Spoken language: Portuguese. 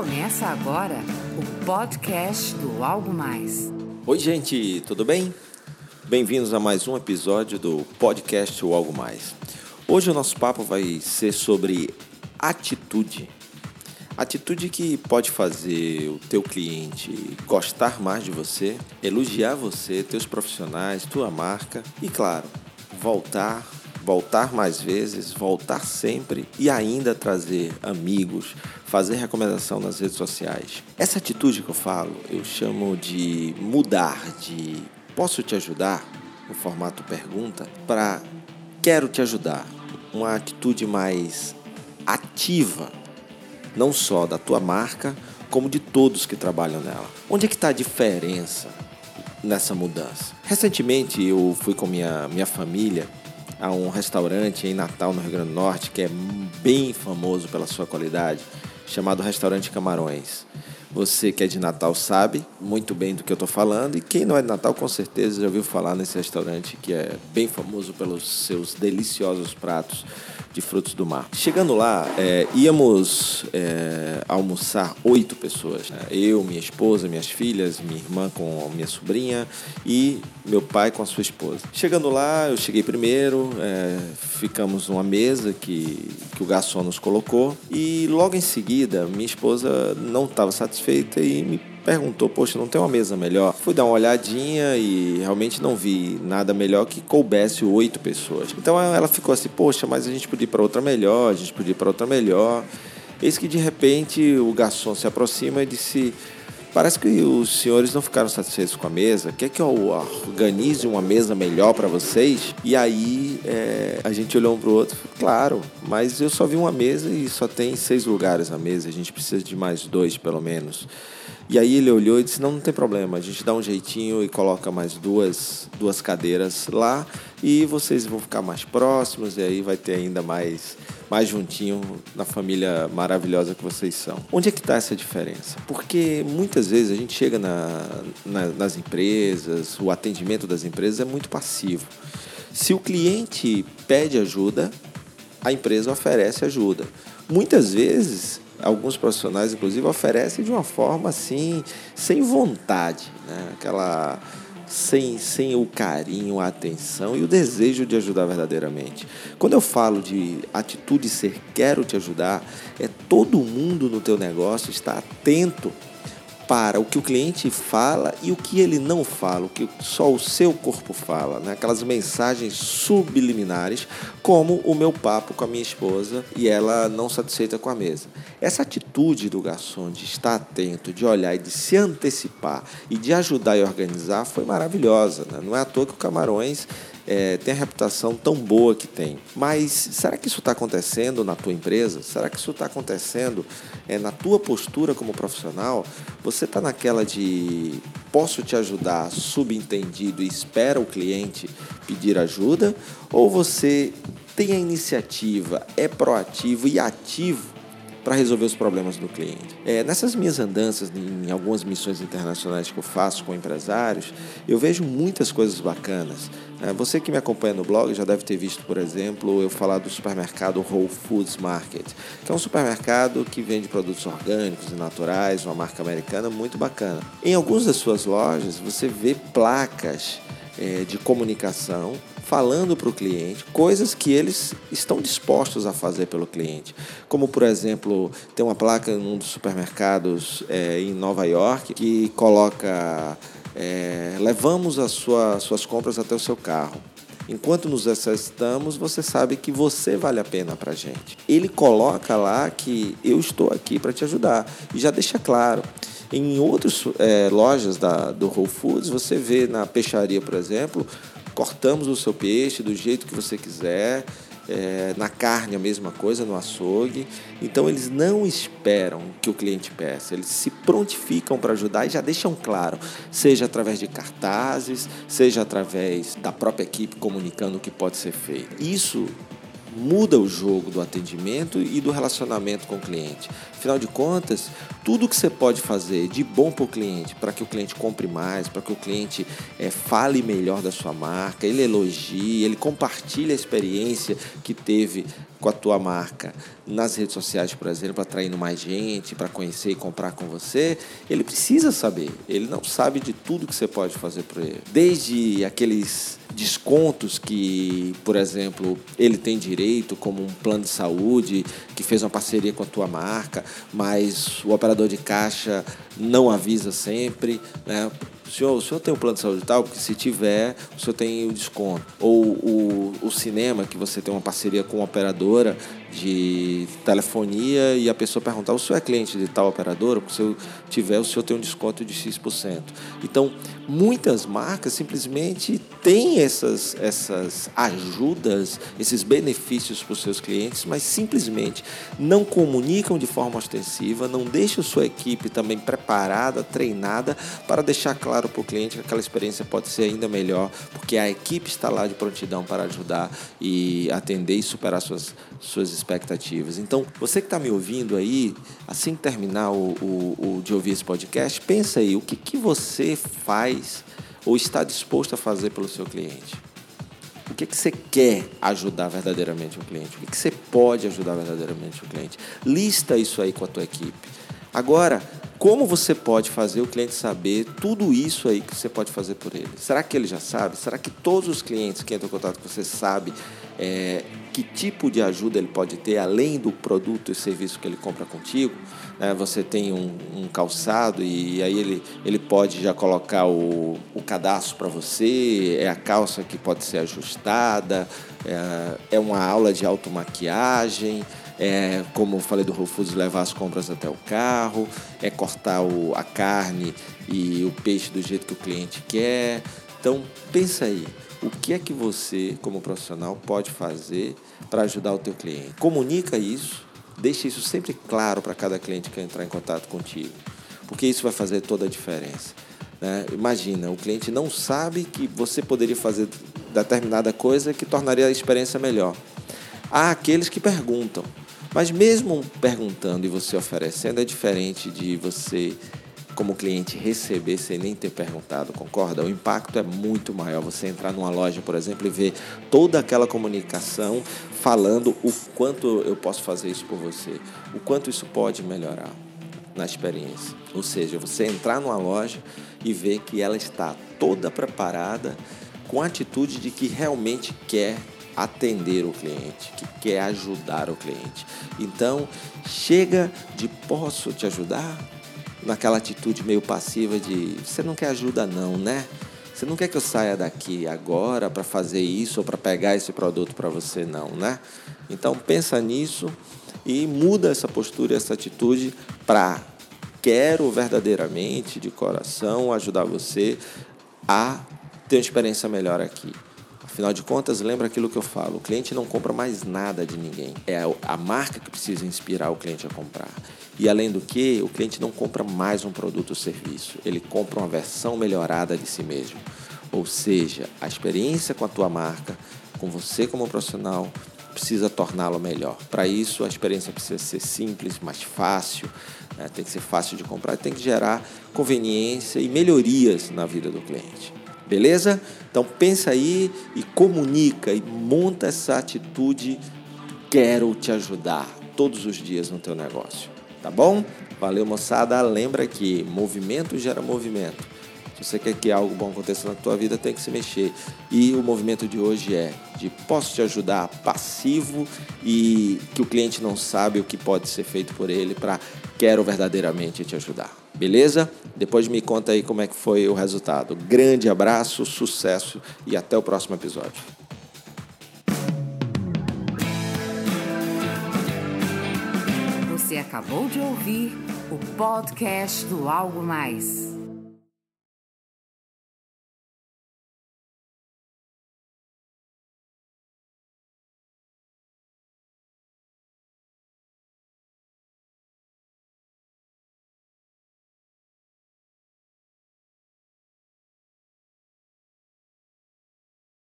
Começa agora o podcast do Algo Mais. Oi, gente, tudo bem? Bem-vindos a mais um episódio do podcast O Algo Mais. Hoje o nosso papo vai ser sobre atitude. Atitude que pode fazer o teu cliente gostar mais de você, elogiar você, teus profissionais, tua marca e, claro, voltar voltar mais vezes, voltar sempre e ainda trazer amigos, fazer recomendação nas redes sociais. Essa atitude que eu falo, eu chamo de mudar de posso te ajudar, no formato pergunta, para quero te ajudar. Uma atitude mais ativa, não só da tua marca, como de todos que trabalham nela. Onde é que está a diferença nessa mudança? Recentemente eu fui com minha, minha família a um restaurante em Natal, no Rio Grande do Norte, que é bem famoso pela sua qualidade, chamado Restaurante Camarões. Você que é de Natal sabe muito bem do que eu estou falando, e quem não é de Natal com certeza já ouviu falar nesse restaurante que é bem famoso pelos seus deliciosos pratos de frutos do mar. Chegando lá, é, íamos é, almoçar oito pessoas. Né? Eu, minha esposa, minhas filhas, minha irmã com minha sobrinha e meu pai com a sua esposa. Chegando lá, eu cheguei primeiro, é, ficamos numa mesa que, que o garçom nos colocou e logo em seguida minha esposa não estava satisfeita e me perguntou, poxa, não tem uma mesa melhor? Fui dar uma olhadinha e realmente não vi nada melhor que coubesse oito pessoas. Então ela ficou assim, poxa, mas a gente podia ir para outra melhor, a gente podia ir para outra melhor. Eis que de repente o garçom se aproxima e disse: Parece que os senhores não ficaram satisfeitos com a mesa. Quer que eu organize uma mesa melhor para vocês? E aí é, a gente olhou um para o outro. Claro, mas eu só vi uma mesa e só tem seis lugares na mesa. A gente precisa de mais dois, pelo menos. E aí ele olhou e disse: Não, não tem problema, a gente dá um jeitinho e coloca mais duas, duas cadeiras lá e vocês vão ficar mais próximos e aí vai ter ainda mais, mais juntinho na família maravilhosa que vocês são. Onde é que está essa diferença? Porque muitas vezes a gente chega na, na, nas empresas, o atendimento das empresas é muito passivo. Se o cliente pede ajuda, a empresa oferece ajuda. Muitas vezes alguns profissionais, inclusive, oferecem de uma forma assim, sem vontade, né? aquela sem, sem o carinho, a atenção e o desejo de ajudar verdadeiramente. Quando eu falo de atitude ser quero te ajudar, é todo mundo no teu negócio está atento para o que o cliente fala e o que ele não fala, o que só o seu corpo fala, né? aquelas mensagens subliminares, como o meu papo com a minha esposa e ela não satisfeita com a mesa. Essa atitude do garçom de estar atento, de olhar e de se antecipar e de ajudar e organizar foi maravilhosa. Né? Não é à toa que o Camarões é, tem a reputação tão boa que tem. Mas será que isso está acontecendo na tua empresa? Será que isso está acontecendo é, na tua postura como profissional? Você está naquela de posso te ajudar, subentendido e espera o cliente pedir ajuda? Ou você tem a iniciativa, é proativo e ativo para resolver os problemas do cliente. É, nessas minhas andanças em algumas missões internacionais que eu faço com empresários, eu vejo muitas coisas bacanas. É, você que me acompanha no blog já deve ter visto, por exemplo, eu falar do supermercado Whole Foods Market, que é um supermercado que vende produtos orgânicos e naturais, uma marca americana muito bacana. Em algumas das suas lojas você vê placas é, de comunicação falando para o cliente coisas que eles estão dispostos a fazer pelo cliente. Como, por exemplo, tem uma placa num dos supermercados é, em Nova York que coloca: é, levamos as sua, suas compras até o seu carro. Enquanto nos assistamos, você sabe que você vale a pena para gente. Ele coloca lá que eu estou aqui para te ajudar e já deixa claro. Em outras é, lojas da, do Whole Foods, você vê na peixaria, por exemplo, cortamos o seu peixe do jeito que você quiser. É, na carne a mesma coisa, no açougue. Então eles não esperam que o cliente peça, eles se prontificam para ajudar e já deixam claro, seja através de cartazes, seja através da própria equipe comunicando o que pode ser feito. Isso muda o jogo do atendimento e do relacionamento com o cliente. Afinal de contas, tudo que você pode fazer de bom para o cliente, para que o cliente compre mais, para que o cliente é, fale melhor da sua marca, ele elogie, ele compartilhe a experiência que teve com a tua marca nas redes sociais, por exemplo, atraindo mais gente para conhecer e comprar com você, ele precisa saber. Ele não sabe de tudo que você pode fazer para ele. Desde aqueles descontos que, por exemplo, ele tem direito, como um plano de saúde que fez uma parceria com a tua marca, mas o operador de caixa não avisa sempre, né? O senhor, o senhor tem um plano de saúde tal? Porque se tiver, o senhor tem o desconto. Ou o, o cinema, que você tem uma parceria com uma operadora de telefonia e a pessoa perguntar: o senhor é cliente de tal operadora? Porque se eu tiver, o senhor tem um desconto de X%. Então, muitas marcas simplesmente têm essas, essas ajudas, esses benefícios para os seus clientes, mas simplesmente não comunicam de forma ostensiva, não deixam sua equipe também preparada, treinada para deixar claro para o cliente que aquela experiência pode ser ainda melhor, porque a equipe está lá de prontidão para ajudar e atender e superar suas, suas expectativas. Então, você que está me ouvindo aí, assim que terminar o, o, o, de ouvir esse podcast, pensa aí, o que, que você faz ou está disposto a fazer pelo seu cliente? O que, que você quer ajudar verdadeiramente o cliente? O que, que você pode ajudar verdadeiramente o cliente? Lista isso aí com a tua equipe. Agora, como você pode fazer o cliente saber tudo isso aí que você pode fazer por ele? Será que ele já sabe? Será que todos os clientes que entram em contato com você sabem é, que tipo de ajuda ele pode ter além do produto e serviço que ele compra contigo. É, você tem um, um, calçado e aí ele, ele pode já colocar o, o cadastro para você, é a calça que pode ser ajustada, é, é uma aula de automaquiagem, é, como eu falei do Rufus, levar as compras até o carro, é cortar o, a carne e o peixe do jeito que o cliente quer. Então, pensa aí, o que é que você, como profissional, pode fazer para ajudar o teu cliente. Comunica isso, deixe isso sempre claro para cada cliente que entrar em contato contigo, porque isso vai fazer toda a diferença. Né? Imagina, o cliente não sabe que você poderia fazer determinada coisa que tornaria a experiência melhor. Há aqueles que perguntam, mas mesmo perguntando e você oferecendo é diferente de você como cliente receber sem nem ter perguntado, concorda? O impacto é muito maior. Você entrar numa loja, por exemplo, e ver toda aquela comunicação falando o quanto eu posso fazer isso por você, o quanto isso pode melhorar na experiência. Ou seja, você entrar numa loja e ver que ela está toda preparada com a atitude de que realmente quer atender o cliente, que quer ajudar o cliente. Então, chega de posso te ajudar? naquela atitude meio passiva de você não quer ajuda não, né? Você não quer que eu saia daqui agora para fazer isso ou para pegar esse produto para você não, né? Então pensa nisso e muda essa postura, essa atitude para quero verdadeiramente de coração ajudar você a ter uma experiência melhor aqui. Afinal de contas, lembra aquilo que eu falo: o cliente não compra mais nada de ninguém. É a marca que precisa inspirar o cliente a comprar. E além do que, o cliente não compra mais um produto ou serviço, ele compra uma versão melhorada de si mesmo. Ou seja, a experiência com a tua marca, com você como profissional, precisa torná-lo melhor. Para isso, a experiência precisa ser simples, mais fácil, né? tem que ser fácil de comprar, tem que gerar conveniência e melhorias na vida do cliente. Beleza? Então pensa aí e comunica e monta essa atitude. Quero te ajudar todos os dias no teu negócio. Tá bom? Valeu, moçada. Lembra que movimento gera movimento. Você quer que algo bom aconteça na tua vida, tem que se mexer. E o movimento de hoje é de posso te ajudar passivo e que o cliente não sabe o que pode ser feito por ele para quero verdadeiramente te ajudar. Beleza? Depois me conta aí como é que foi o resultado. Grande abraço, sucesso e até o próximo episódio. Você acabou de ouvir o podcast do Algo Mais.